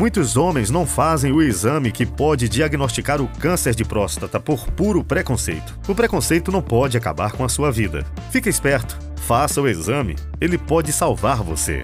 Muitos homens não fazem o exame que pode diagnosticar o câncer de próstata por puro preconceito. O preconceito não pode acabar com a sua vida. Fique esperto, faça o exame, ele pode salvar você.